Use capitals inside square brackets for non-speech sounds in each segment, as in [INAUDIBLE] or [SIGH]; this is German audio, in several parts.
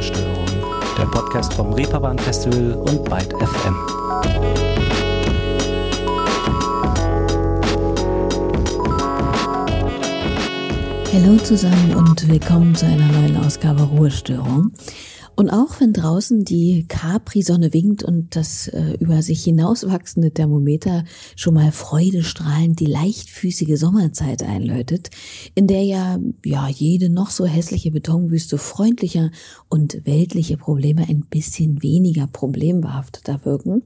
Ruhestörung, der Podcast vom Reeperbahn Festival und Byte FM. Hallo zusammen und willkommen zu einer neuen Ausgabe Ruhestörung. Und auch wenn draußen die Capri-Sonne winkt und das äh, über sich hinauswachsende Thermometer schon mal freudestrahlend die leichtfüßige Sommerzeit einläutet, in der ja, ja jede noch so hässliche Betonwüste freundlicher und weltliche Probleme ein bisschen weniger problembehafteter wirken,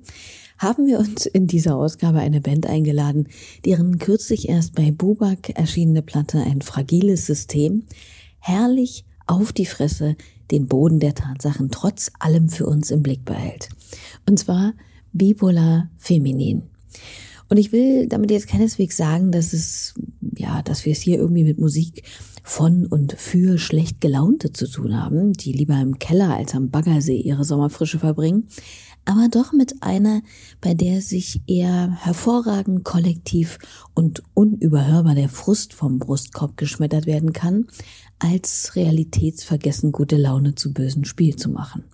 haben wir uns in dieser Ausgabe eine Band eingeladen, deren kürzlich erst bei Bubak erschienene Platte ein fragiles System herrlich auf die Fresse den Boden der Tatsachen trotz allem für uns im Blick behält. Und zwar bipolar feminin. Und ich will damit jetzt keineswegs sagen, dass es, ja, dass wir es hier irgendwie mit Musik von und für schlecht gelaunte zu tun haben, die lieber im Keller als am Baggersee ihre Sommerfrische verbringen, aber doch mit einer, bei der sich eher hervorragend kollektiv und unüberhörbar der Frust vom Brustkorb geschmettert werden kann, als realitätsvergessen gute Laune zu bösen Spiel zu machen.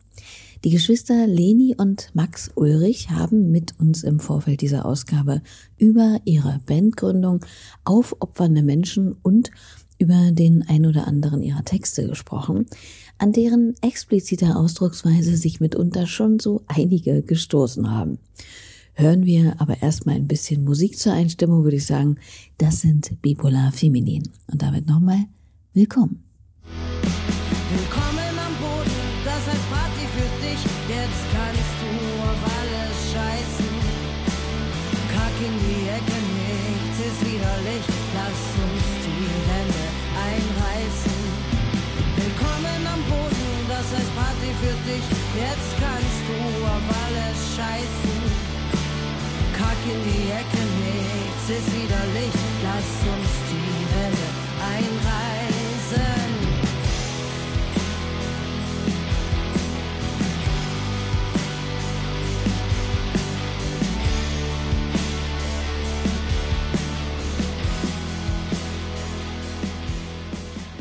Die Geschwister Leni und Max Ulrich haben mit uns im Vorfeld dieser Ausgabe über ihre Bandgründung, aufopfernde Menschen und über den ein oder anderen ihrer Texte gesprochen, an deren expliziter Ausdrucksweise sich mitunter schon so einige gestoßen haben. Hören wir aber erstmal ein bisschen Musik zur Einstimmung, würde ich sagen, das sind Bipolar Feminin. Und damit nochmal Willkommen. Willkommen für dich. Jetzt kannst du auf alles scheißen. Kack in die Ecke, nichts ist widerlich. Lass uns die Hände einreißen.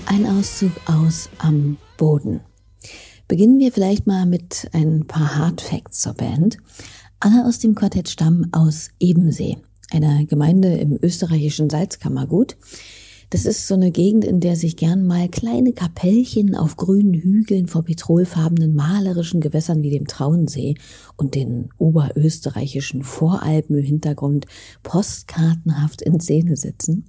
Ein Auszug aus Am Boden. Beginnen wir vielleicht mal mit ein paar Hard Facts zur Band. Alle aus dem Quartett stammen aus Ebensee, einer Gemeinde im österreichischen Salzkammergut. Das ist so eine Gegend, in der sich gern mal kleine Kapellchen auf grünen Hügeln vor petrolfarbenen malerischen Gewässern wie dem Traunsee und den oberösterreichischen Voralpen im Hintergrund postkartenhaft in Szene setzen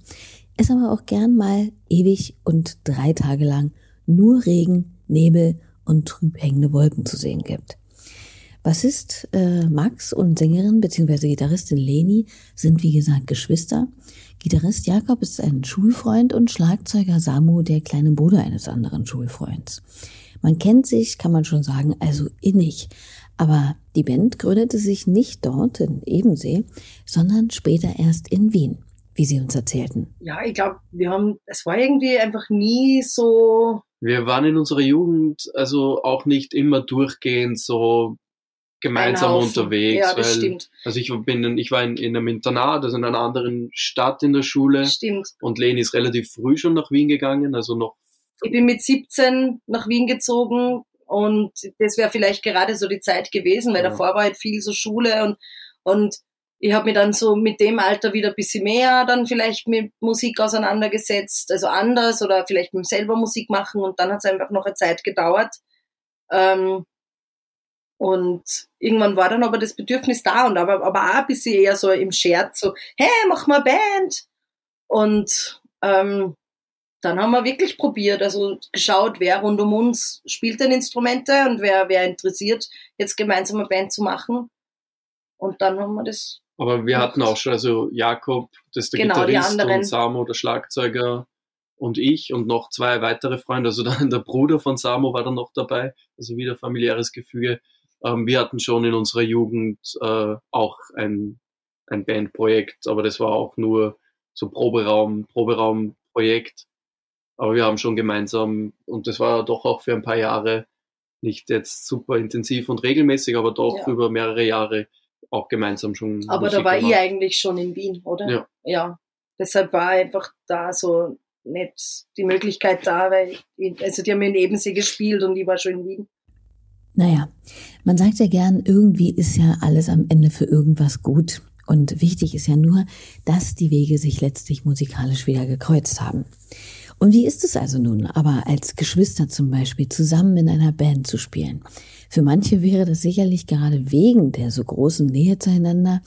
es aber auch gern mal ewig und drei Tage lang nur Regen, Nebel und trüb hängende Wolken zu sehen gibt. Bassist äh, Max und Sängerin bzw. Gitarristin Leni sind wie gesagt Geschwister. Gitarrist Jakob ist ein Schulfreund und Schlagzeuger Samu der kleine Bruder eines anderen Schulfreunds. Man kennt sich, kann man schon sagen, also innig. Aber die Band gründete sich nicht dort in Ebensee, sondern später erst in Wien wie Sie uns erzählten. Ja, ich glaube, wir haben, es war irgendwie einfach nie so. Wir waren in unserer Jugend also auch nicht immer durchgehend so gemeinsam unterwegs. Ja, das weil, stimmt. Also ich bin, ich war in, in einem Internat, also in einer anderen Stadt in der Schule. Stimmt. Und Leni ist relativ früh schon nach Wien gegangen, also noch. Ich bin mit 17 nach Wien gezogen und das wäre vielleicht gerade so die Zeit gewesen, weil ja. davor war halt viel so Schule und, und ich habe mich dann so mit dem Alter wieder ein bisschen mehr dann vielleicht mit Musik auseinandergesetzt, also anders oder vielleicht mit selber Musik machen und dann hat es einfach noch eine Zeit gedauert. Ähm, und irgendwann war dann aber das Bedürfnis da und aber, aber auch ein bisschen eher so im Scherz, so, hey, mach mal Band. Und ähm, dann haben wir wirklich probiert, also geschaut, wer rund um uns spielt denn Instrumente und wer, wer interessiert, jetzt gemeinsam eine Band zu machen. Und dann haben wir das aber wir hatten auch schon, also Jakob, das ist der genau, Gitarrist und Samo, der Schlagzeuger und ich und noch zwei weitere Freunde. Also [LAUGHS] dann der Bruder von Samo war dann noch dabei, also wieder familiäres Gefüge. Ähm, wir hatten schon in unserer Jugend äh, auch ein, ein Bandprojekt, aber das war auch nur so Proberaum, Proberaumprojekt. Aber wir haben schon gemeinsam, und das war doch auch für ein paar Jahre nicht jetzt super intensiv und regelmäßig, aber doch ja. über mehrere Jahre auch gemeinsam schon. Aber Musik da war gemacht. ich eigentlich schon in Wien, oder? Ja. ja. Deshalb war einfach da so nicht die Möglichkeit da, weil ich, also die haben in Ebensee gespielt und ich war schon in Wien. Naja, man sagt ja gern, irgendwie ist ja alles am Ende für irgendwas gut. Und wichtig ist ja nur, dass die Wege sich letztlich musikalisch wieder gekreuzt haben. Und wie ist es also nun, aber als Geschwister zum Beispiel zusammen in einer Band zu spielen? Für manche wäre das sicherlich gerade wegen der so großen Nähe zueinander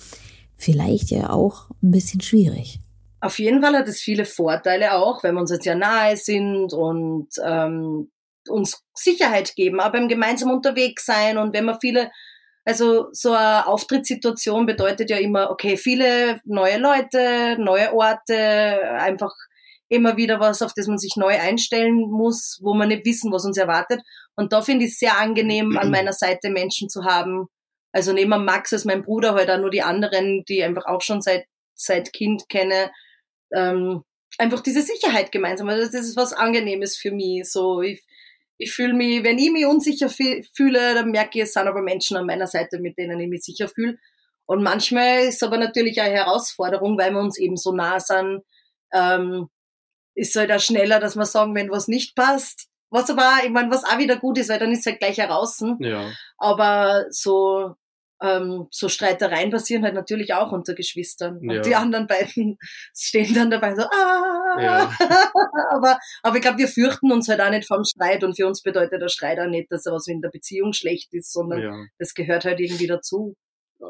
vielleicht ja auch ein bisschen schwierig. Auf jeden Fall hat es viele Vorteile auch, wenn wir uns jetzt ja nahe sind und ähm, uns Sicherheit geben, aber beim gemeinsam unterwegs sein und wenn man viele, also so eine Auftrittssituation bedeutet ja immer, okay, viele neue Leute, neue Orte, einfach immer wieder was, auf das man sich neu einstellen muss, wo man nicht wissen, was uns erwartet. Und da finde ich es sehr angenehm, an [CLEARS THROAT] meiner Seite Menschen zu haben. Also neben Max ist mein Bruder halt auch nur die anderen, die einfach auch schon seit, seit Kind kenne. Ähm, einfach diese Sicherheit gemeinsam. Also das ist was Angenehmes für mich. So, ich, ich fühle mich, wenn ich mich unsicher fühle, dann merke ich, es sind aber Menschen an meiner Seite, mit denen ich mich sicher fühle. Und manchmal ist es aber natürlich eine Herausforderung, weil wir uns eben so nah sind, ähm, ist halt auch schneller, dass wir sagen, wenn was nicht passt. Was aber, ich meine, was auch wieder gut ist, weil dann ist es halt gleich heraus. Ja. Aber so, ähm, so Streitereien passieren halt natürlich auch unter Geschwistern. Und ja. die anderen beiden [LAUGHS] stehen dann dabei so, ah. Ja. [LAUGHS] aber, aber ich glaube, wir fürchten uns halt auch nicht vom Streit und für uns bedeutet der Streit auch nicht, dass er was in der Beziehung schlecht ist, sondern das gehört halt irgendwie dazu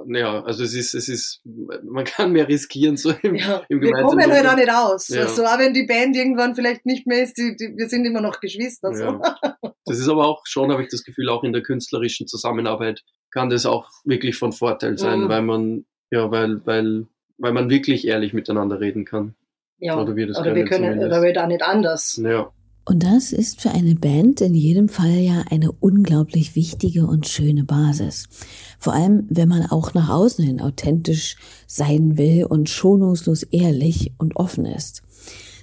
ja, also es ist, es ist, man kann mehr riskieren so im, ja, im Wir kommen halt auch nicht aus. Ja. Also auch wenn die Band irgendwann vielleicht nicht mehr ist, die, die, wir sind immer noch Geschwister. So. Ja. Das ist aber auch schon, habe ich das Gefühl, auch in der künstlerischen Zusammenarbeit kann das auch wirklich von Vorteil sein, mhm. weil man, ja, weil, weil, weil man wirklich ehrlich miteinander reden kann. Ja, oder wir, das oder wir können, oder wir da nicht anders. Ja. Und das ist für eine Band in jedem Fall ja eine unglaublich wichtige und schöne Basis. Vor allem, wenn man auch nach außen hin authentisch sein will und schonungslos ehrlich und offen ist.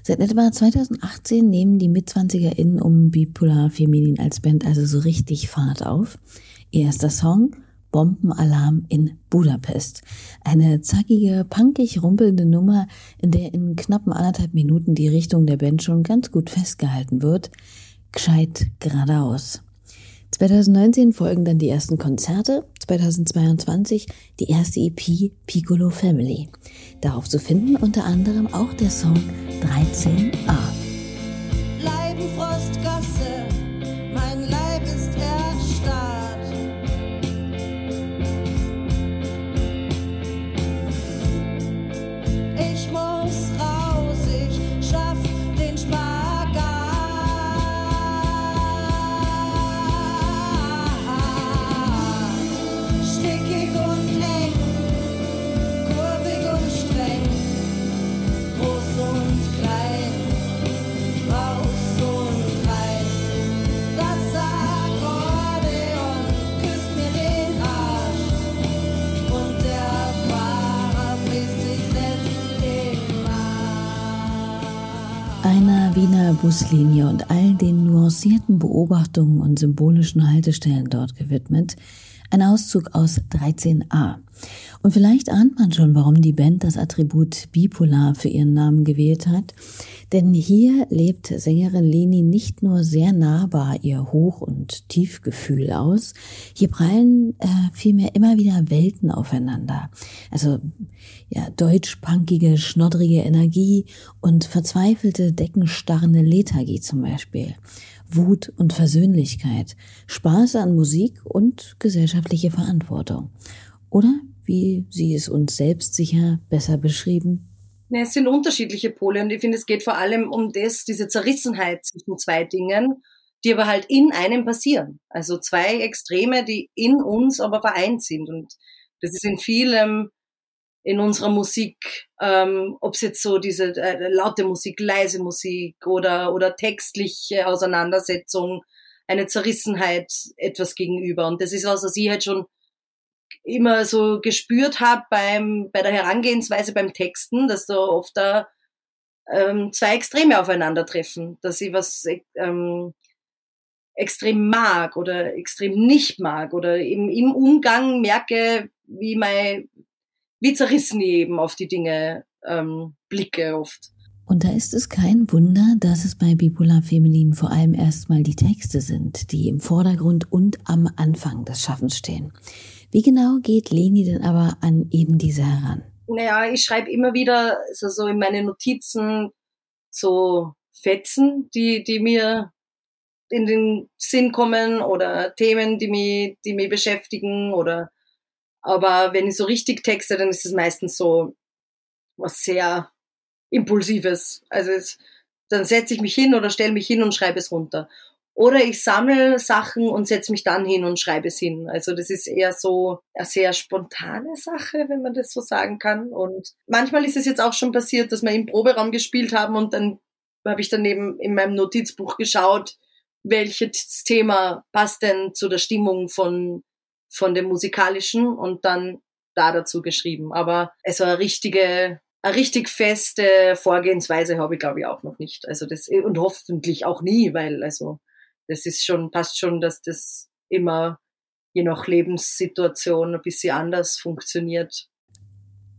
Seit etwa 2018 nehmen die MitzwanzigerInnen um Bipolar Feminin als Band also so richtig Fahrt auf. Erster Song Bombenalarm in Budapest. Eine zackige, punkig rumpelnde Nummer, in der in knappen anderthalb Minuten die Richtung der Band schon ganz gut festgehalten wird. Gescheit geradeaus. 2019 folgen dann die ersten Konzerte, 2022 die erste EP Piccolo Family. Darauf zu finden unter anderem auch der Song 13a. Wiener Buslinie und all den nuancierten Beobachtungen und symbolischen Haltestellen dort gewidmet, ein Auszug aus 13a. Und vielleicht ahnt man schon, warum die Band das Attribut bipolar für ihren Namen gewählt hat. Denn hier lebt Sängerin Leni nicht nur sehr nahbar ihr Hoch- und Tiefgefühl aus, hier prallen äh, vielmehr immer wieder Welten aufeinander. Also ja, deutsch-punkige, schnoddrige Energie und verzweifelte, deckenstarrende Lethargie zum Beispiel. Wut und Versöhnlichkeit, Spaß an Musik und gesellschaftliche Verantwortung. Oder wie Sie es uns selbstsicher besser beschrieben? Ja, es sind unterschiedliche Pole und ich finde, es geht vor allem um das, diese Zerrissenheit zwischen zwei Dingen, die aber halt in einem passieren. Also zwei Extreme, die in uns aber vereint sind. Und das ist in vielem in unserer Musik, ähm, ob es jetzt so diese äh, laute Musik, leise Musik oder, oder textliche Auseinandersetzung, eine Zerrissenheit etwas gegenüber. Und das ist was, was ich halt schon immer so gespürt habe beim, bei der Herangehensweise beim Texten, dass da oft da ähm, zwei Extreme aufeinandertreffen, dass ich was ähm, extrem mag oder extrem nicht mag oder eben im Umgang merke, wie mein, wie zerrissen ich eben auf die Dinge ähm, blicke oft. Und da ist es kein Wunder, dass es bei Bipolar Feminin vor allem erstmal die Texte sind, die im Vordergrund und am Anfang des Schaffens stehen. Wie genau geht Leni denn aber an eben diese heran? Naja, ich schreibe immer wieder so, so in meine Notizen so Fetzen, die, die mir in den Sinn kommen oder Themen, die mich, die mich beschäftigen oder aber wenn ich so richtig texte, dann ist es meistens so was sehr Impulsives. Also es, dann setze ich mich hin oder stelle mich hin und schreibe es runter. Oder ich sammle Sachen und setze mich dann hin und schreibe es hin. Also das ist eher so eine sehr spontane Sache, wenn man das so sagen kann. Und manchmal ist es jetzt auch schon passiert, dass wir im Proberaum gespielt haben und dann habe ich dann eben in meinem Notizbuch geschaut, welches Thema passt denn zu der Stimmung von, von dem musikalischen und dann da dazu geschrieben. Aber es war eine richtige eine richtig feste Vorgehensweise habe ich, glaube ich, auch noch nicht. Also das, und hoffentlich auch nie, weil, also, das ist schon, passt schon, dass das immer je nach Lebenssituation ein bisschen anders funktioniert.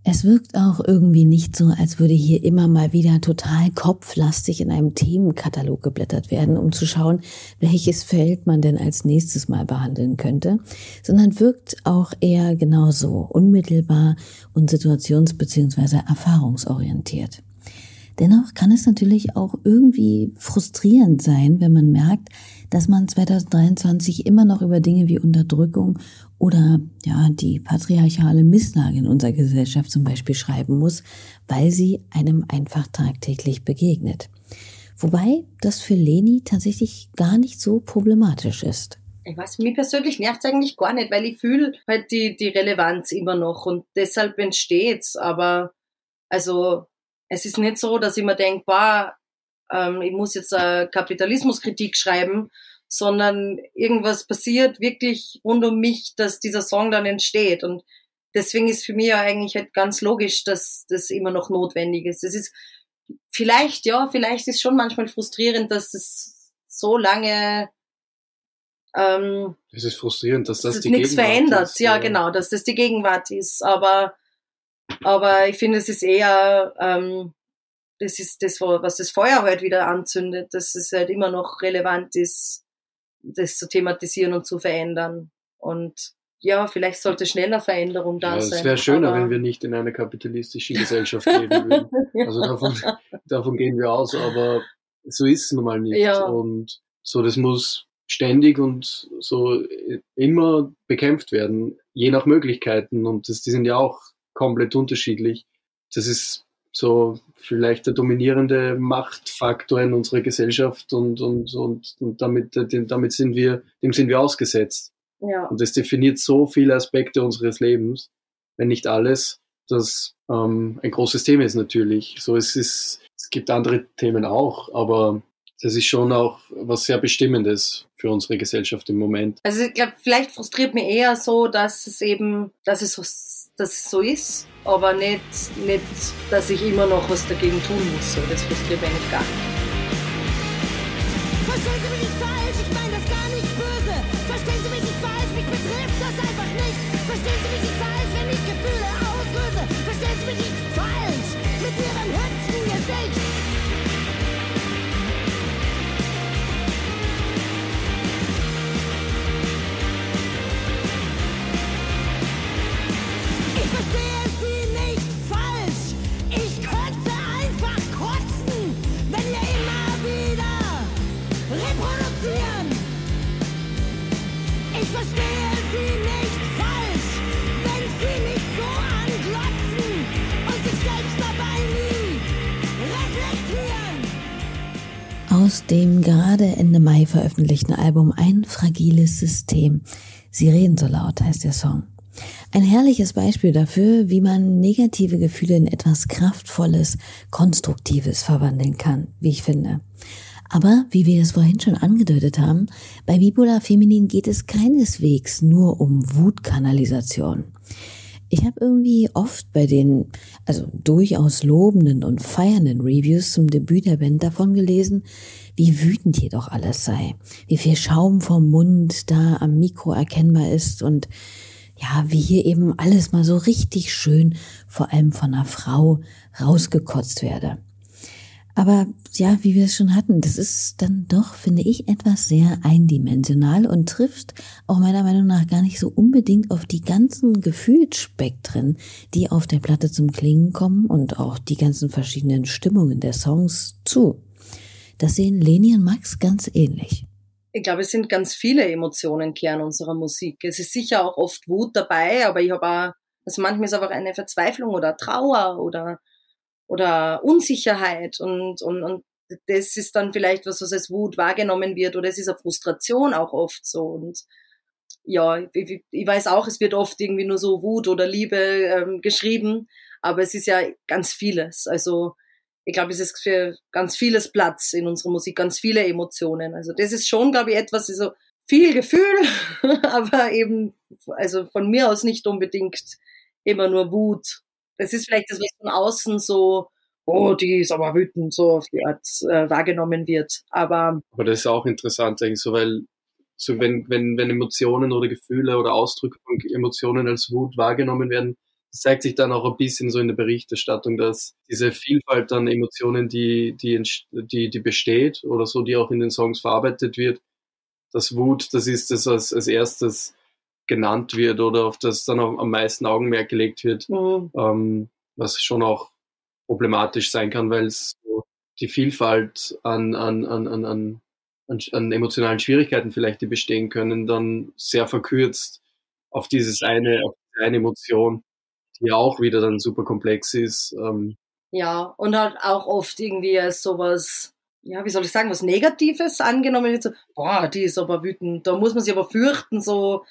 Es wirkt auch irgendwie nicht so, als würde hier immer mal wieder total kopflastig in einem Themenkatalog geblättert werden, um zu schauen, welches Feld man denn als nächstes mal behandeln könnte, sondern wirkt auch eher genauso unmittelbar und situations- bzw. erfahrungsorientiert. Dennoch kann es natürlich auch irgendwie frustrierend sein, wenn man merkt, dass man 2023 immer noch über Dinge wie Unterdrückung oder ja die patriarchale Misslage in unserer Gesellschaft zum Beispiel schreiben muss, weil sie einem einfach tagtäglich begegnet. Wobei das für Leni tatsächlich gar nicht so problematisch ist. Ich weiß, mir persönlich nervt es eigentlich gar nicht, weil ich fühle halt die, die Relevanz immer noch und deshalb entsteht's. Aber also es ist nicht so, dass ich mir denke, boah, ähm, ich muss jetzt eine Kapitalismuskritik schreiben, sondern irgendwas passiert wirklich rund um mich, dass dieser Song dann entsteht. Und deswegen ist für mich ja eigentlich halt ganz logisch, dass das immer noch notwendig ist. Es ist vielleicht, ja, vielleicht ist schon manchmal frustrierend, dass es so lange ähm, es ist frustrierend, dass das, das die nichts Gegenwart verändert. Ist, ja, ja, genau, dass das die Gegenwart ist. Aber aber ich finde, es ist eher, ähm, das ist das, was das Feuer halt wieder anzündet, dass es halt immer noch relevant ist, das zu thematisieren und zu verändern. Und ja, vielleicht sollte schneller Veränderung da ja, sein. Es wäre schöner, wenn wir nicht in einer kapitalistischen Gesellschaft leben würden. ja. Also davon, [LAUGHS] davon gehen wir aus, aber so ist es nun mal nicht. Ja. Und so, das muss ständig und so immer bekämpft werden, je nach Möglichkeiten. Und das, die sind ja auch komplett unterschiedlich. Das ist so vielleicht der dominierende Machtfaktor in unserer Gesellschaft und, und, und, und damit, damit sind wir, dem sind wir ausgesetzt. Ja. Und das definiert so viele Aspekte unseres Lebens, wenn nicht alles, das ähm, ein großes Thema ist natürlich. So es ist, es gibt andere Themen auch, aber das ist schon auch was sehr Bestimmendes für unsere Gesellschaft im Moment. Also ich glaube, vielleicht frustriert mich eher so, dass es eben, dass es so, dass es so ist, aber nicht, nicht, dass ich immer noch was dagegen tun muss. Das frustriert mich eigentlich gar nicht. Gerade Ende Mai veröffentlichten Album Ein fragiles System. Sie reden so laut heißt der Song. Ein herrliches Beispiel dafür, wie man negative Gefühle in etwas Kraftvolles, Konstruktives verwandeln kann, wie ich finde. Aber, wie wir es vorhin schon angedeutet haben, bei Bipolar Feminin geht es keineswegs nur um Wutkanalisation. Ich habe irgendwie oft bei den, also durchaus lobenden und feiernden Reviews zum Debüt der Band davon gelesen, wie wütend jedoch alles sei, wie viel Schaum vom Mund da am Mikro erkennbar ist und ja, wie hier eben alles mal so richtig schön, vor allem von einer Frau, rausgekotzt werde. Aber ja, wie wir es schon hatten, das ist dann doch, finde ich, etwas sehr eindimensional und trifft auch meiner Meinung nach gar nicht so unbedingt auf die ganzen Gefühlsspektren, die auf der Platte zum Klingen kommen und auch die ganzen verschiedenen Stimmungen der Songs zu. Das sehen Leni und Max ganz ähnlich. Ich glaube, es sind ganz viele Emotionen Kern unserer Musik. Es ist sicher auch oft Wut dabei, aber ich habe auch, also manchmal ist einfach eine Verzweiflung oder Trauer oder oder Unsicherheit und, und, und das ist dann vielleicht was, was als Wut wahrgenommen wird oder es ist eine Frustration auch oft so und ja, ich, ich weiß auch, es wird oft irgendwie nur so Wut oder Liebe ähm, geschrieben, aber es ist ja ganz vieles. Also ich glaube, es ist für ganz vieles Platz in unserer Musik, ganz viele Emotionen. Also das ist schon, glaube ich, etwas, so viel Gefühl, [LAUGHS] aber eben, also von mir aus nicht unbedingt immer nur Wut das ist vielleicht das, was von außen so, oh, die ist aber wütend, so auf die Art äh, wahrgenommen wird. Aber, aber das ist auch interessant, eigentlich so, weil so wenn, wenn, wenn Emotionen oder Gefühle oder Ausdrücke von Emotionen als Wut wahrgenommen werden, zeigt sich dann auch ein bisschen so in der Berichterstattung, dass diese Vielfalt an Emotionen, die, die, die, die besteht oder so, die auch in den Songs verarbeitet wird, das Wut, das ist das als, als erstes genannt wird oder auf das dann am meisten Augenmerk gelegt wird, mhm. ähm, was schon auch problematisch sein kann, weil es so die Vielfalt an, an, an, an, an, an emotionalen Schwierigkeiten vielleicht, die bestehen können, dann sehr verkürzt auf dieses eine, auf eine Emotion, die auch wieder dann super komplex ist. Ähm. Ja, und halt auch oft irgendwie als sowas, ja, wie soll ich sagen, was Negatives angenommen wird, so, boah, die ist aber wütend, da muss man sich aber fürchten, so,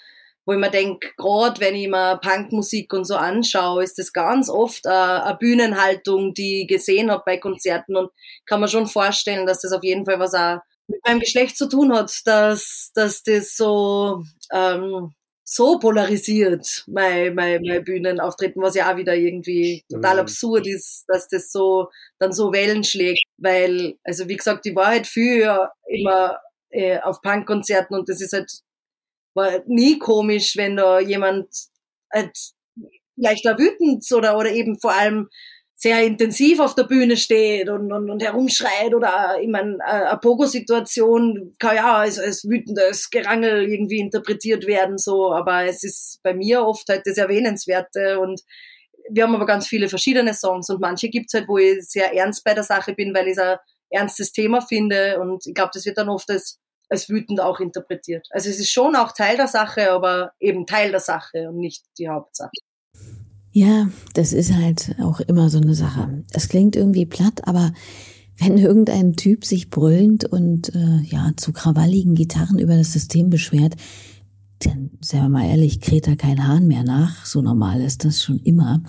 wo ich mir denke, gerade wenn ich mir Punkmusik und so anschaue, ist das ganz oft eine, eine Bühnenhaltung, die ich gesehen habe bei Konzerten und kann man schon vorstellen, dass das auf jeden Fall was auch mit meinem Geschlecht zu tun hat, dass, dass das so, ähm, so polarisiert, mein, mein, mein Bühnenauftreten, was ja auch wieder irgendwie total absurd ist, dass das so, dann so Wellen schlägt, weil, also wie gesagt, die war halt viel immer äh, auf Punkkonzerten und das ist halt war nie komisch, wenn da jemand halt vielleicht da wütend oder, oder eben vor allem sehr intensiv auf der Bühne steht und, und, und herumschreit oder ich meine, eine Pogo-Situation kann ja als, als wütendes Gerangel irgendwie interpretiert werden, so, aber es ist bei mir oft halt das Erwähnenswerte und wir haben aber ganz viele verschiedene Songs und manche gibt's halt, wo ich sehr ernst bei der Sache bin, weil ich es ein ernstes Thema finde und ich glaube, das wird dann oft als als wütend auch interpretiert. Also es ist schon auch Teil der Sache, aber eben Teil der Sache und nicht die Hauptsache. Ja, das ist halt auch immer so eine Sache. Es klingt irgendwie platt, aber wenn irgendein Typ sich brüllend und äh, ja zu krawalligen Gitarren über das System beschwert, dann, seien wir mal ehrlich, kräht da kein Hahn mehr nach. So normal ist das schon immer.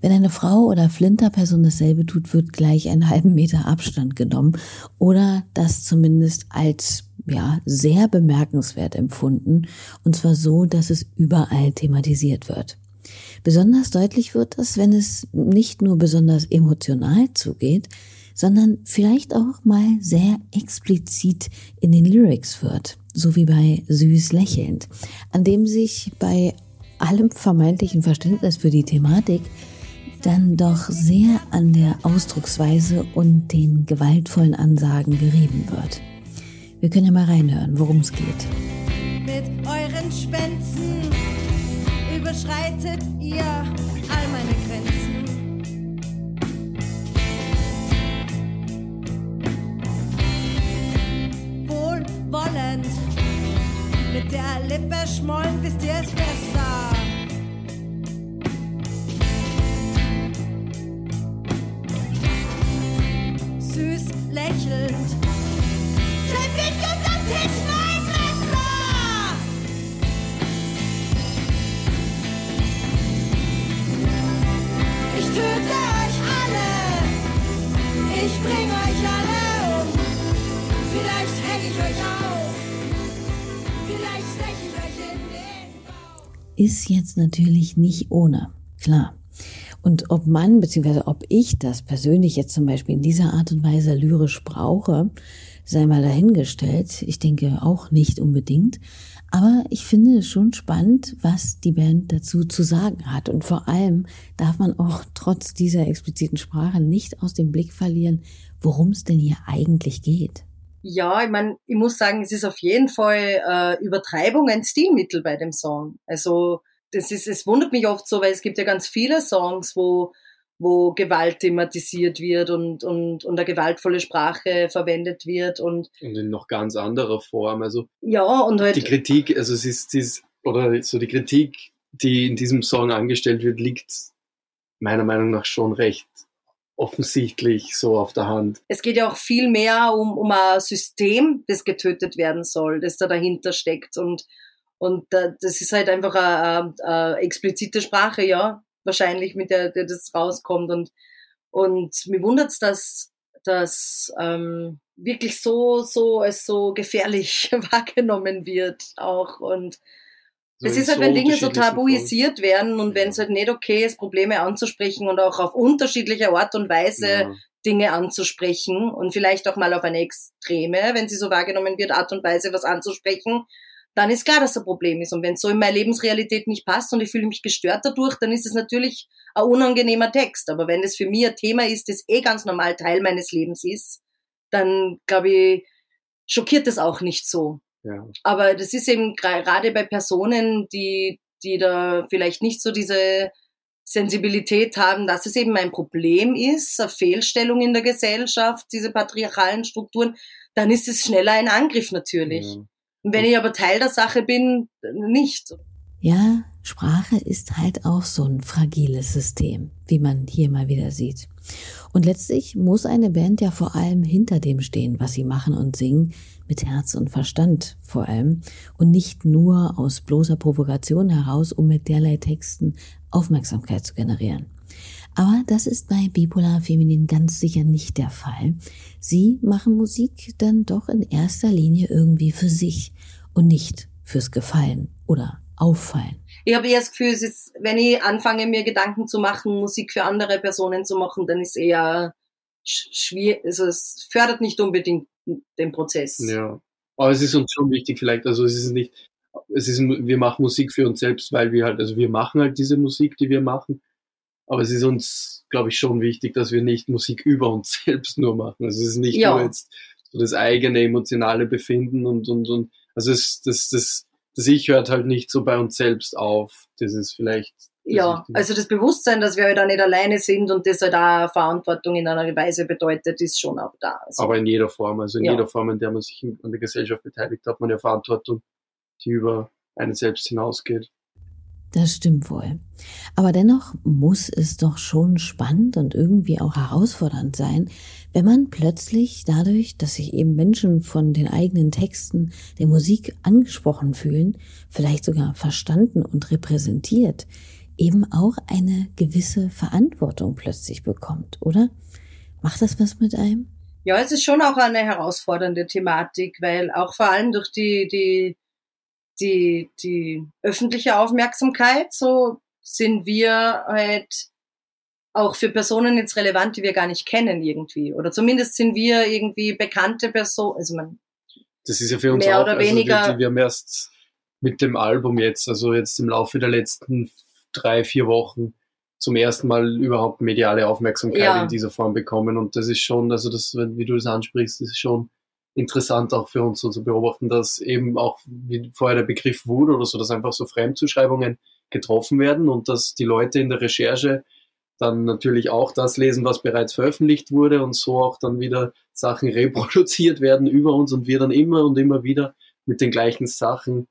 Wenn eine Frau oder Flinterperson dasselbe tut, wird gleich einen halben Meter Abstand genommen oder das zumindest als ja, sehr bemerkenswert empfunden, und zwar so, dass es überall thematisiert wird. Besonders deutlich wird das, wenn es nicht nur besonders emotional zugeht, sondern vielleicht auch mal sehr explizit in den Lyrics wird, so wie bei Süß lächelnd, an dem sich bei allem vermeintlichen Verständnis für die Thematik dann doch sehr an der Ausdrucksweise und den gewaltvollen Ansagen gerieben wird. Wir können ja mal reinhören, worum es geht. Mit euren Schwänzen überschreitet ihr all meine Grenzen. Wohlwollend mit der Lippe schmollen, wisst ihr es besser. Ist jetzt natürlich nicht ohne, klar. Und ob man, beziehungsweise ob ich das persönlich jetzt zum Beispiel in dieser Art und Weise lyrisch brauche, sei mal dahingestellt. Ich denke auch nicht unbedingt. Aber ich finde es schon spannend, was die Band dazu zu sagen hat. Und vor allem darf man auch trotz dieser expliziten Sprache nicht aus dem Blick verlieren, worum es denn hier eigentlich geht. Ja, ich meine, ich muss sagen, es ist auf jeden Fall äh, Übertreibung ein Stilmittel bei dem Song. Also das ist, es wundert mich oft so, weil es gibt ja ganz viele Songs, wo wo Gewalt thematisiert wird und, und, und eine gewaltvolle Sprache verwendet wird und, und in noch ganz anderer Form. Also ja, und halt die Kritik, also es ist, es ist oder so die Kritik, die in diesem Song angestellt wird, liegt meiner Meinung nach schon recht offensichtlich so auf der Hand. Es geht ja auch viel mehr um, um ein System, das getötet werden soll, das da dahinter steckt. Und, und das ist halt einfach eine, eine explizite Sprache, ja, wahrscheinlich, mit der, der das rauskommt. Und, und mir wundert es, dass, dass ähm, wirklich so, so es so gefährlich [LAUGHS] wahrgenommen wird auch. Und so es ist halt, wenn Dinge so tabuisiert werden und ja. wenn es halt nicht okay ist, Probleme anzusprechen und auch auf unterschiedliche Art und Weise ja. Dinge anzusprechen und vielleicht auch mal auf eine extreme, wenn sie so wahrgenommen wird, Art und Weise was anzusprechen, dann ist klar, dass ein Problem ist. Und wenn es so in meine Lebensrealität nicht passt und ich fühle mich gestört dadurch, dann ist es natürlich ein unangenehmer Text. Aber wenn es für mich ein Thema ist, das eh ganz normal Teil meines Lebens ist, dann glaube ich, schockiert es auch nicht so. Ja. Aber das ist eben gerade bei Personen, die, die da vielleicht nicht so diese Sensibilität haben, dass es eben ein Problem ist, eine Fehlstellung in der Gesellschaft, diese patriarchalen Strukturen, dann ist es schneller ein Angriff natürlich. Ja. Und wenn ich aber Teil der Sache bin, nicht. Ja, Sprache ist halt auch so ein fragiles System, wie man hier mal wieder sieht. Und letztlich muss eine Band ja vor allem hinter dem stehen, was sie machen und singen, mit Herz und Verstand vor allem und nicht nur aus bloßer Provokation heraus, um mit derlei Texten Aufmerksamkeit zu generieren. Aber das ist bei Bipolar Feminin ganz sicher nicht der Fall. Sie machen Musik dann doch in erster Linie irgendwie für sich und nicht fürs Gefallen oder Auffallen. Ich habe eher das Gefühl, es ist, wenn ich anfange, mir Gedanken zu machen, Musik für andere Personen zu machen, dann ist eher schwierig, also es fördert nicht unbedingt den Prozess. Ja, aber es ist uns schon wichtig vielleicht, also es ist nicht, es ist, wir machen Musik für uns selbst, weil wir halt, also wir machen halt diese Musik, die wir machen, aber es ist uns, glaube ich, schon wichtig, dass wir nicht Musik über uns [LAUGHS] selbst nur machen. Also es ist nicht ja. nur jetzt so das eigene emotionale Befinden und, und, und, also es, das, das, das Ich hört halt nicht so bei uns selbst auf. Das ist vielleicht ja, also das Bewusstsein, dass wir halt auch nicht alleine sind und das halt auch Verantwortung in einer Weise bedeutet, ist schon auch da. Also Aber in jeder Form, also in ja. jeder Form, in der man sich an der Gesellschaft beteiligt, hat man ja Verantwortung, die über einen selbst hinausgeht. Das stimmt wohl. Aber dennoch muss es doch schon spannend und irgendwie auch herausfordernd sein, wenn man plötzlich dadurch, dass sich eben Menschen von den eigenen Texten der Musik angesprochen fühlen, vielleicht sogar verstanden und repräsentiert, eben auch eine gewisse Verantwortung plötzlich bekommt, oder? Macht das was mit einem? Ja, es ist schon auch eine herausfordernde Thematik, weil auch vor allem durch die, die, die, die öffentliche Aufmerksamkeit, so sind wir halt auch für Personen jetzt relevant, die wir gar nicht kennen irgendwie. Oder zumindest sind wir irgendwie bekannte Personen, also man. Das ist ja für uns mehr auch, oder weniger. Also wir, wir haben erst mit dem Album jetzt, also jetzt im Laufe der letzten drei, vier Wochen zum ersten Mal überhaupt mediale Aufmerksamkeit ja. in dieser Form bekommen. Und das ist schon, also das, wie du das ansprichst, ist schon interessant auch für uns so zu beobachten, dass eben auch, wie vorher der Begriff Wut oder so, dass einfach so Fremdzuschreibungen getroffen werden und dass die Leute in der Recherche dann natürlich auch das lesen, was bereits veröffentlicht wurde und so auch dann wieder Sachen reproduziert werden über uns und wir dann immer und immer wieder mit den gleichen Sachen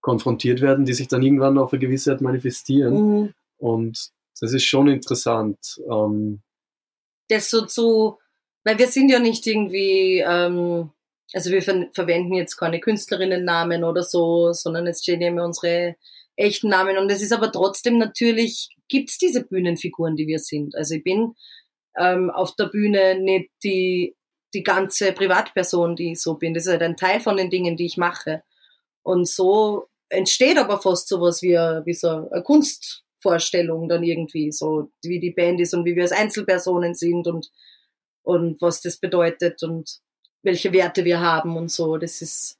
konfrontiert werden, die sich dann irgendwann auf eine gewisse Art manifestieren. Mhm. Und das ist schon interessant. Ähm, das so zu, weil wir sind ja nicht irgendwie, ähm, also wir ver verwenden jetzt keine Künstlerinnennamen oder so, sondern es stehen immer unsere echten Namen. Und es ist aber trotzdem natürlich, gibt es diese Bühnenfiguren, die wir sind. Also ich bin ähm, auf der Bühne nicht die, die ganze Privatperson, die ich so bin. Das ist halt ein Teil von den Dingen, die ich mache. Und so entsteht aber fast sowas wie, wie so eine Kunstvorstellung dann irgendwie, so wie die Band ist und wie wir als Einzelpersonen sind und, und was das bedeutet und welche Werte wir haben und so. Das ist,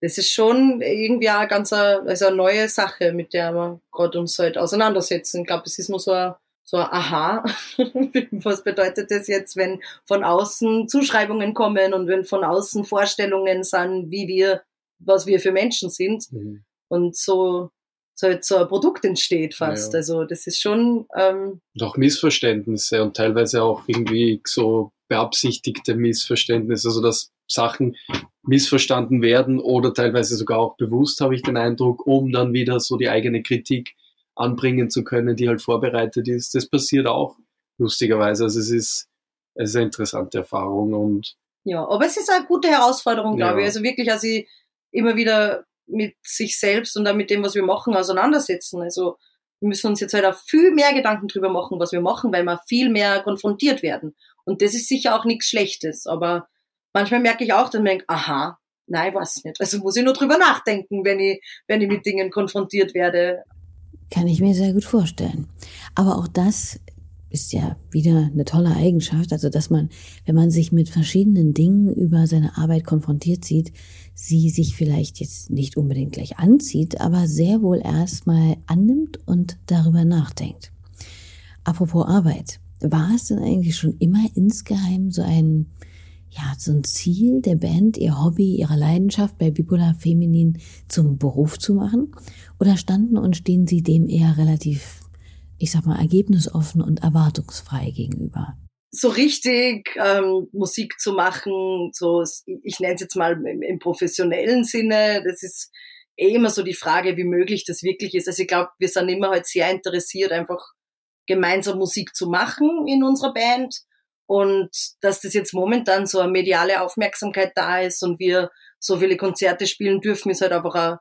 das ist schon irgendwie auch ganz eine, also eine neue Sache, mit der wir gerade uns halt auseinandersetzen. Ich glaube, es ist nur so ein so, aha, [LAUGHS] was bedeutet das jetzt, wenn von außen Zuschreibungen kommen und wenn von außen Vorstellungen sind, wie wir, was wir für Menschen sind. Mhm. Und so, so, halt so ein Produkt entsteht fast. Ja. Also das ist schon. Ähm, und auch Missverständnisse und teilweise auch irgendwie so beabsichtigte Missverständnisse, also dass Sachen missverstanden werden oder teilweise sogar auch bewusst, habe ich den Eindruck, um dann wieder so die eigene Kritik anbringen zu können, die halt vorbereitet ist. Das passiert auch lustigerweise. Also es ist, es ist eine interessante Erfahrung und ja, aber es ist eine gute Herausforderung, glaube ja. ich. Also wirklich, also ich immer wieder mit sich selbst und dann mit dem, was wir machen, auseinandersetzen. Also wir müssen uns jetzt halt auch viel mehr Gedanken drüber machen, was wir machen, weil wir viel mehr konfrontiert werden. Und das ist sicher auch nichts Schlechtes, aber manchmal merke ich auch, dass man denkt, aha, nein, weiß nicht. Also muss ich nur drüber nachdenken, wenn ich, wenn ich mit Dingen konfrontiert werde. Kann ich mir sehr gut vorstellen. Aber auch das ist ja wieder eine tolle Eigenschaft, also dass man, wenn man sich mit verschiedenen Dingen über seine Arbeit konfrontiert sieht, sie sich vielleicht jetzt nicht unbedingt gleich anzieht, aber sehr wohl erstmal annimmt und darüber nachdenkt. Apropos Arbeit, war es denn eigentlich schon immer insgeheim so ein ja, so ein Ziel der Band, ihr Hobby, ihre Leidenschaft bei Bipolar Feminin zum Beruf zu machen? Oder standen und stehen sie dem eher relativ, ich sag mal, ergebnisoffen und erwartungsfrei gegenüber? So richtig ähm, Musik zu machen, so ich nenne es jetzt mal im, im professionellen Sinne, das ist eh immer so die Frage, wie möglich das wirklich ist. Also ich glaube, wir sind immer halt sehr interessiert, einfach gemeinsam Musik zu machen in unserer Band und dass das jetzt momentan so eine mediale Aufmerksamkeit da ist und wir so viele Konzerte spielen dürfen, ist halt einfach ein,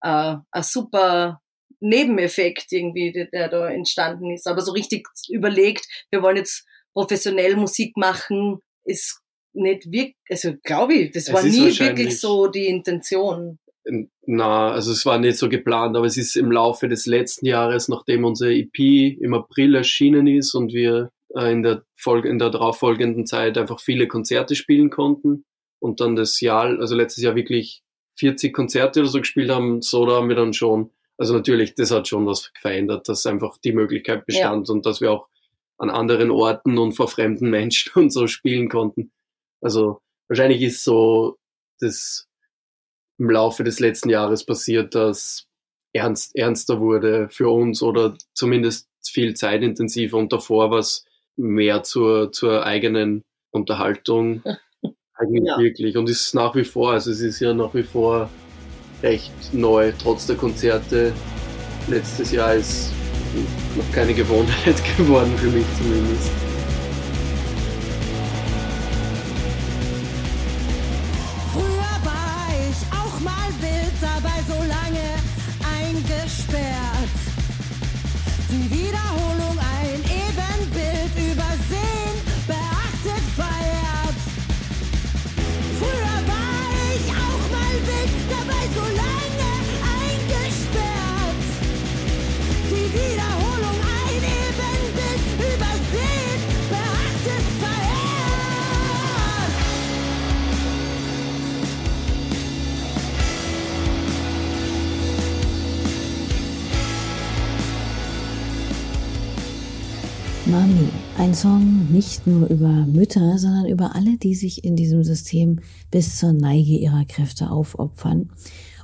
ein, ein super Nebeneffekt irgendwie, der, der da entstanden ist. Aber so richtig überlegt, wir wollen jetzt professionell Musik machen, ist nicht wirklich, also glaube ich, das es war nie wirklich so die Intention. Na, also es war nicht so geplant, aber es ist im Laufe des letzten Jahres, nachdem unsere EP im April erschienen ist und wir äh, in der Folge, in der darauffolgenden Zeit einfach viele Konzerte spielen konnten und dann das Jahr, also letztes Jahr wirklich 40 Konzerte oder so gespielt haben, so da haben wir dann schon, also natürlich, das hat schon was verändert, dass einfach die Möglichkeit bestand ja. und dass wir auch an anderen Orten und vor fremden Menschen [LAUGHS] und so spielen konnten. Also wahrscheinlich ist so das im Laufe des letzten Jahres passiert, dass ernst, ernster wurde für uns oder zumindest viel zeitintensiver und davor war es mehr zur, zur eigenen Unterhaltung. [LAUGHS] Eigentlich ja. wirklich. Und ist nach wie vor, also es ist ja nach wie vor recht neu, trotz der Konzerte. Letztes Jahr ist noch keine Gewohnheit [LAUGHS] geworden, für mich zumindest. Nur über Mütter, sondern über alle, die sich in diesem System bis zur Neige ihrer Kräfte aufopfern.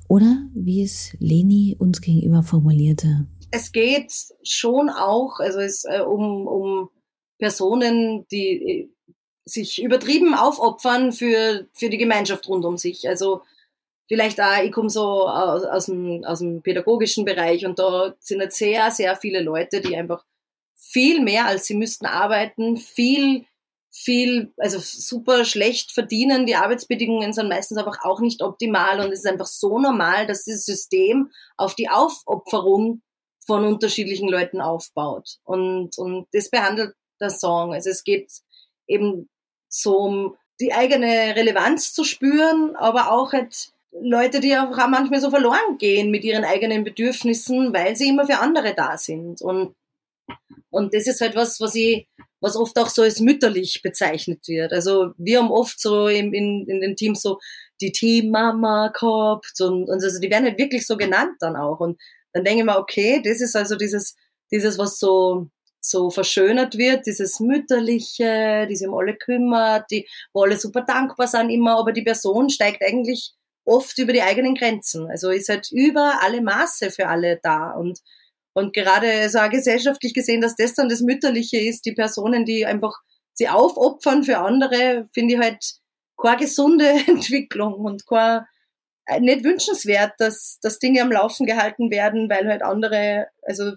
Oder wie es Leni uns gegenüber formulierte. Es geht schon auch, also es äh, um, um Personen, die äh, sich übertrieben aufopfern für, für die Gemeinschaft rund um sich. Also vielleicht auch, ich komme so aus, aus, dem, aus dem pädagogischen Bereich und da sind jetzt sehr, sehr viele Leute, die einfach viel mehr, als sie müssten arbeiten, viel, viel, also super schlecht verdienen. Die Arbeitsbedingungen sind meistens einfach auch nicht optimal und es ist einfach so normal, dass dieses System auf die Aufopferung von unterschiedlichen Leuten aufbaut. Und, und das behandelt der Song. Also es geht eben so um die eigene Relevanz zu spüren, aber auch halt Leute, die auch manchmal so verloren gehen mit ihren eigenen Bedürfnissen, weil sie immer für andere da sind. Und und das ist halt was, was ich, was oft auch so als mütterlich bezeichnet wird. Also wir haben oft so in, in, in den Teams so die Teammama gehabt und, und also die werden halt wirklich so genannt dann auch. Und dann denke ich mir, okay, das ist also dieses, dieses, was so so verschönert wird, dieses Mütterliche, die sich um alle kümmert, die, wo alle super dankbar sind immer, aber die Person steigt eigentlich oft über die eigenen Grenzen. Also ist halt über alle Maße für alle da und und gerade so gesellschaftlich gesehen, dass das dann das Mütterliche ist, die Personen, die einfach sie aufopfern für andere, finde ich halt keine gesunde [LAUGHS] Entwicklung und kein, äh, nicht wünschenswert, dass, dass Dinge am Laufen gehalten werden, weil halt andere, also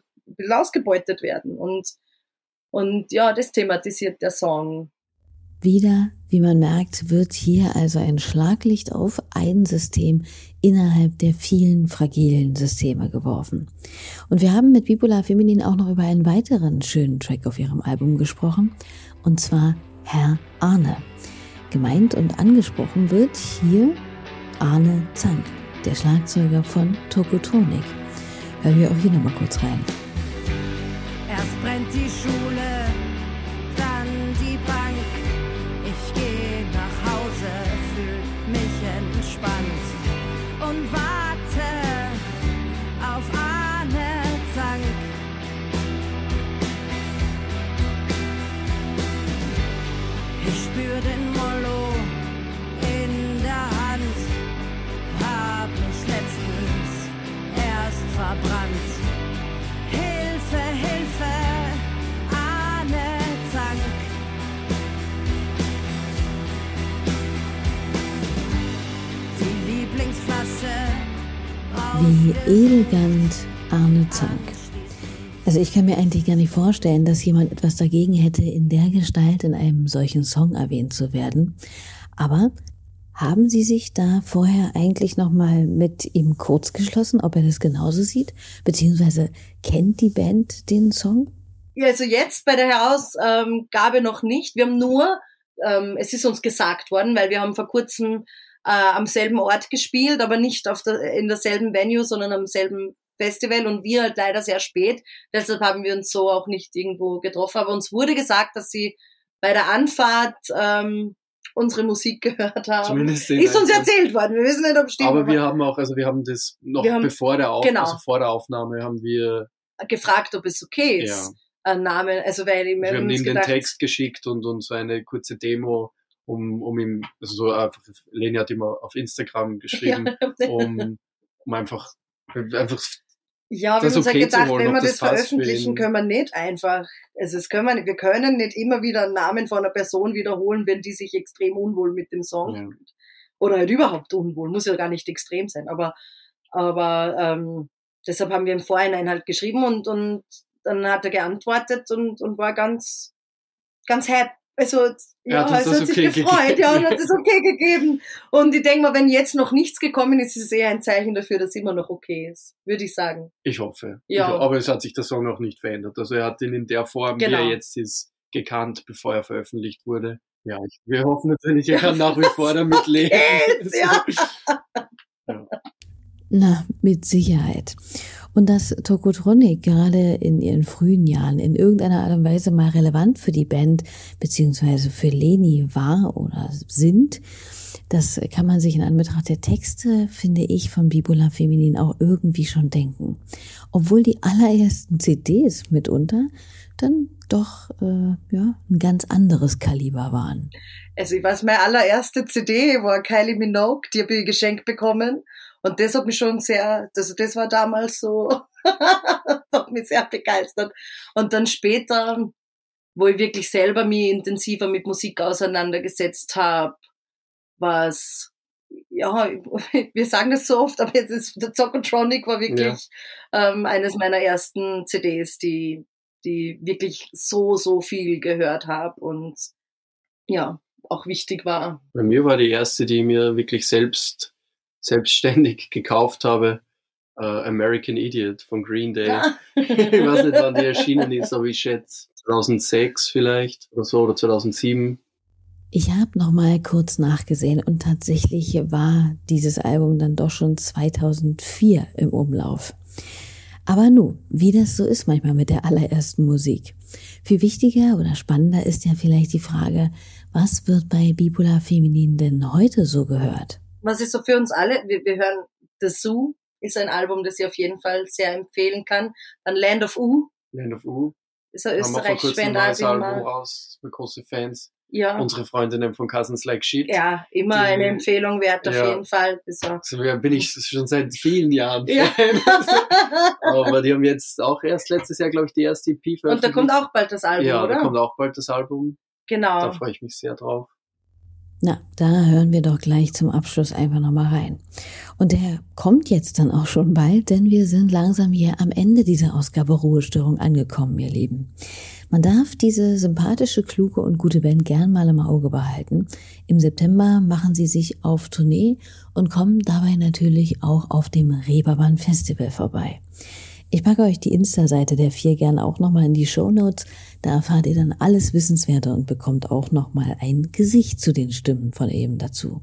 ausgebeutet werden. Und, und ja, das thematisiert der Song. Wieder, wie man merkt, wird hier also ein Schlaglicht auf ein System innerhalb der vielen fragilen Systeme geworfen. Und wir haben mit Bipolar Feminin auch noch über einen weiteren schönen Track auf ihrem Album gesprochen, und zwar Herr Arne. Gemeint und angesprochen wird hier Arne Zank, der Schlagzeuger von Tokotronik. Hören wir auch hier nochmal kurz rein. Erst brennt die Schule, Wie elegant Arne Zank. Also ich kann mir eigentlich gar nicht vorstellen, dass jemand etwas dagegen hätte, in der Gestalt in einem solchen Song erwähnt zu werden. Aber haben Sie sich da vorher eigentlich nochmal mit ihm kurz geschlossen, ob er das genauso sieht? Beziehungsweise kennt die Band den Song? Ja, also jetzt bei der Herausgabe noch nicht. Wir haben nur, ähm, es ist uns gesagt worden, weil wir haben vor kurzem äh, am selben Ort gespielt, aber nicht auf der, in derselben Venue, sondern am selben Festival und wir halt leider sehr spät. Deshalb haben wir uns so auch nicht irgendwo getroffen. Aber uns wurde gesagt, dass sie bei der Anfahrt ähm, unsere Musik [LAUGHS] gehört haben. Zumindest ist uns erzählt worden. Wir wissen nicht, ob es stimmt. Aber wir haben auch, also wir haben das noch haben, bevor der Auf genau. also vor der Aufnahme haben wir gefragt, ob es okay ist. Ja. Ein Name, also weil Wir haben ihm den Text geschickt und uns so eine kurze Demo um, um ihm, also so einfach, Leni hat immer auf Instagram [LAUGHS] geschrieben, ja. um, um einfach, einfach ja, wir haben uns okay gedacht, holen, wenn wir das, das veröffentlichen, können wir nicht einfach, also es können wir, wir können nicht immer wieder einen Namen von einer Person wiederholen, wenn die sich extrem unwohl mit dem Song ja. fühlt. Oder halt überhaupt unwohl, muss ja gar nicht extrem sein, aber, aber ähm, deshalb haben wir im Vorhinein halt geschrieben und, und dann hat er geantwortet und, und war ganz, ganz happy, also, ja, ja es hat sich okay gefreut, gegeben. ja, und hat es okay gegeben. Und ich denke mal, wenn jetzt noch nichts gekommen ist, ist es eher ein Zeichen dafür, dass es immer noch okay ist, würde ich sagen. Ich hoffe. Ja. Ich, aber es hat sich der Song noch nicht verändert. Also er hat ihn in der Form, genau. wie er genau. jetzt ist, gekannt, bevor er veröffentlicht wurde. Ja, ich, wir hoffen natürlich, er kann nach wie vor damit [LAUGHS] leben. ja. [LAUGHS] ja. Na, mit Sicherheit. Und dass Tokotronic gerade in ihren frühen Jahren in irgendeiner Art und Weise mal relevant für die Band beziehungsweise für Leni war oder sind, das kann man sich in Anbetracht der Texte, finde ich, von Bipolar Feminin auch irgendwie schon denken. Obwohl die allerersten CDs mitunter dann doch äh, ja, ein ganz anderes Kaliber waren. Also ich weiß, meine allererste CD war Kylie Minogue, die habe ich geschenkt bekommen. Und das hat mich schon sehr, also das war damals so, [LAUGHS] hat mich sehr begeistert. Und dann später, wo ich wirklich selber mich intensiver mit Musik auseinandergesetzt habe, was ja, [LAUGHS] wir sagen das so oft, aber jetzt ist der Zokotronic war wirklich ja. ähm, eines meiner ersten CDs, die, die wirklich so, so viel gehört habe und ja, auch wichtig war. Bei mir war die erste, die mir wirklich selbst selbstständig [LAUGHS] gekauft habe, uh, American Idiot von Green Day. Ah. [LAUGHS] ich weiß nicht, wann die erschienen ist, aber ich schätze 2006 vielleicht oder so oder 2007. Ich habe noch mal kurz nachgesehen und tatsächlich war dieses Album dann doch schon 2004 im Umlauf. Aber nun, wie das so ist manchmal mit der allerersten Musik. Viel wichtiger oder spannender ist ja vielleicht die Frage, was wird bei Bipolar Feminin denn heute so gehört? Was ist so für uns alle, wir, wir hören The Zoo, ist ein Album, das ich auf jeden Fall sehr empfehlen kann. Dann Land of U. Land of U. ist ein österreichischer Band. Haben wir ein Album raus, wir große Fans. Ja. Unsere Freundinnen von Cousins Like Shit. Ja, immer die, eine Empfehlung wert, auf ja. jeden Fall. So. Also bin ich schon seit vielen Jahren ja. [LAUGHS] Aber die haben jetzt auch erst letztes Jahr, glaube ich, die erste EP veröffentlicht. Und da kommt auch bald das Album, ja, oder? Ja, da kommt auch bald das Album. Genau. Da freue ich mich sehr drauf. Na, da hören wir doch gleich zum Abschluss einfach nochmal rein. Und der kommt jetzt dann auch schon bald, denn wir sind langsam hier am Ende dieser Ausgabe Ruhestörung angekommen, ihr Lieben. Man darf diese sympathische, kluge und gute Band gern mal im Auge behalten. Im September machen sie sich auf Tournee und kommen dabei natürlich auch auf dem Reeperbahn Festival vorbei. Ich packe euch die Insta-Seite der vier gern auch nochmal in die Show Notes. Da erfahrt ihr dann alles Wissenswerte und bekommt auch nochmal ein Gesicht zu den Stimmen von eben dazu.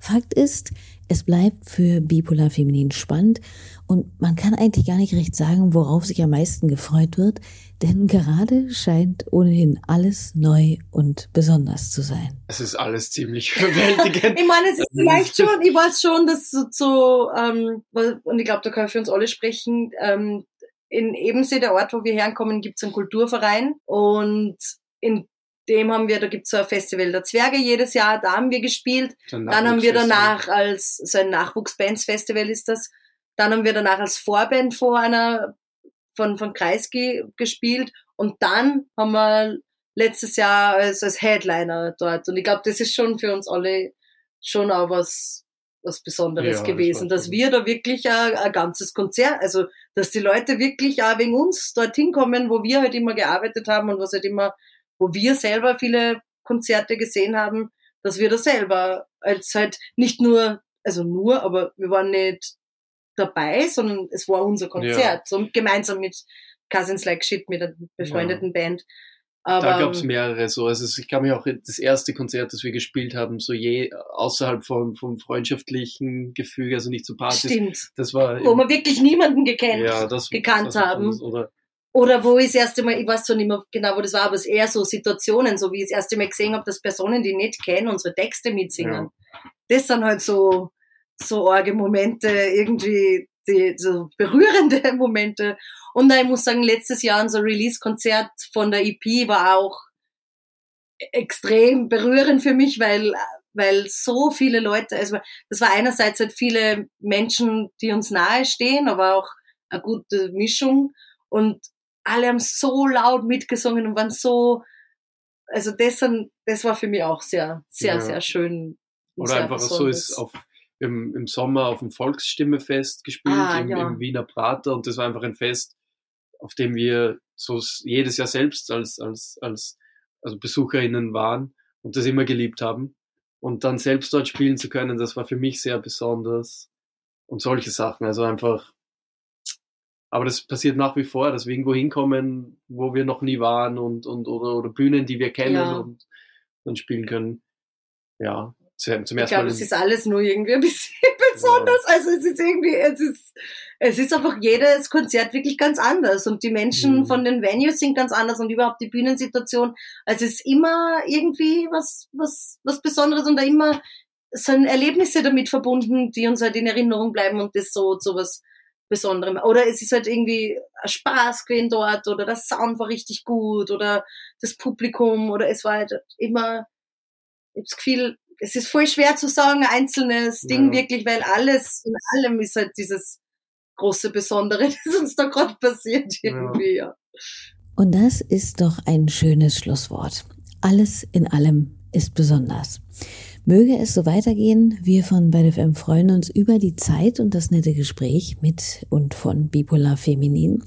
Fakt ist, es bleibt für Bipolar Feminin spannend und man kann eigentlich gar nicht recht sagen, worauf sich am meisten gefreut wird, denn gerade scheint ohnehin alles neu und besonders zu sein. Es ist alles ziemlich [LAUGHS] überwältigend. ich meine, es ist vielleicht schon, ich weiß schon, dass so, so ähm, und ich glaube, da können wir für uns alle sprechen, ähm, in Ebensee, der Ort, wo wir herkommen, gibt es einen Kulturverein und in dem haben wir, da gibt's so ein Festival der Zwerge jedes Jahr, da haben wir gespielt. Dann haben wir danach als, so ein Nachwuchsbands-Festival ist das, dann haben wir danach als Vorband vor einer, von, von Kreisky gespielt und dann haben wir letztes Jahr als, als Headliner dort. Und ich glaube, das ist schon für uns alle schon auch was, was Besonderes ja, gewesen, das dass wir da wirklich ein, ein ganzes Konzert, also dass die Leute wirklich auch wegen uns dorthin kommen, wo wir halt immer gearbeitet haben und was halt immer wo wir selber viele Konzerte gesehen haben, dass wir das selber als halt nicht nur, also nur, aber wir waren nicht dabei, sondern es war unser Konzert, ja. so gemeinsam mit Cousins Like Shit, mit einer befreundeten ja. Band. Aber, da gab es mehrere so. Also ich kann mich auch das erste Konzert, das wir gespielt haben, so je außerhalb vom, vom freundschaftlichen Gefüge, also nicht so Partys. Stimmt. Das war wo wir wirklich niemanden gekannt, ja, das, gekannt das haben. Oder oder wo ich das erste Mal, ich weiß zwar nicht mehr genau, wo das war, aber es eher so Situationen, so wie ich das erste Mal gesehen habe, dass Personen, die nicht kennen, unsere Texte mitsingen. Ja. Das sind halt so, so arge Momente, irgendwie, die, so berührende [LAUGHS] Momente. Und ich muss sagen, letztes Jahr unser Release-Konzert von der EP war auch extrem berührend für mich, weil, weil so viele Leute, also das war einerseits halt viele Menschen, die uns nahe stehen, aber auch eine gute Mischung. Und alle haben so laut mitgesungen und waren so, also das, das war für mich auch sehr, sehr, ja. sehr schön. Oder einfach so ist auf, im, im Sommer auf dem Volksstimmefest gespielt, ah, im, ja. im, Wiener Prater und das war einfach ein Fest, auf dem wir so jedes Jahr selbst als, als, als also BesucherInnen waren und das immer geliebt haben. Und dann selbst dort spielen zu können, das war für mich sehr besonders. Und solche Sachen, also einfach aber das passiert nach wie vor, dass wir irgendwo hinkommen, wo wir noch nie waren und, und oder, oder Bühnen, die wir kennen ja. und dann spielen können. Ja, zum, zum ersten ich glaube, es ist alles nur irgendwie ein bisschen [LAUGHS] besonders. Ja. Also es ist irgendwie, es ist, es ist einfach jedes Konzert wirklich ganz anders und die Menschen mhm. von den Venues sind ganz anders und überhaupt die Bühnensituation. Also es ist immer irgendwie was, was, was Besonderes und da immer sind Erlebnisse damit verbunden, die uns halt in Erinnerung bleiben und das so, so was, Besonderem. Oder es ist halt irgendwie ein Spaß gewesen dort oder der Sound war richtig gut oder das Publikum oder es war halt immer, ich habe das Gefühl, es ist voll schwer zu sagen, ein einzelnes ja. Ding wirklich, weil alles in allem ist halt dieses große Besondere, [LAUGHS] das uns da gerade passiert irgendwie, ja. Und das ist doch ein schönes Schlusswort. Alles in allem ist besonders. Möge es so weitergehen. Wir von BFM freuen uns über die Zeit und das nette Gespräch mit und von Bipolar Feminin.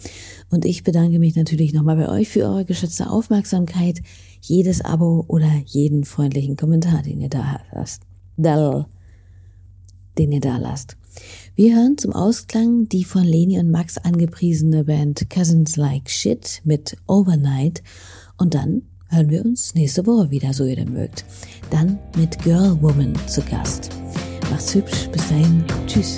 Und ich bedanke mich natürlich nochmal bei euch für eure geschätzte Aufmerksamkeit, jedes Abo oder jeden freundlichen Kommentar, den ihr da lasst. Den ihr da lasst. Wir hören zum Ausklang die von Leni und Max angepriesene Band Cousins Like Shit mit Overnight und dann hören wir uns nächste Woche wieder, so ihr denn mögt. Dann mit Girl Woman zu Gast. Macht's hübsch, bis dahin, tschüss.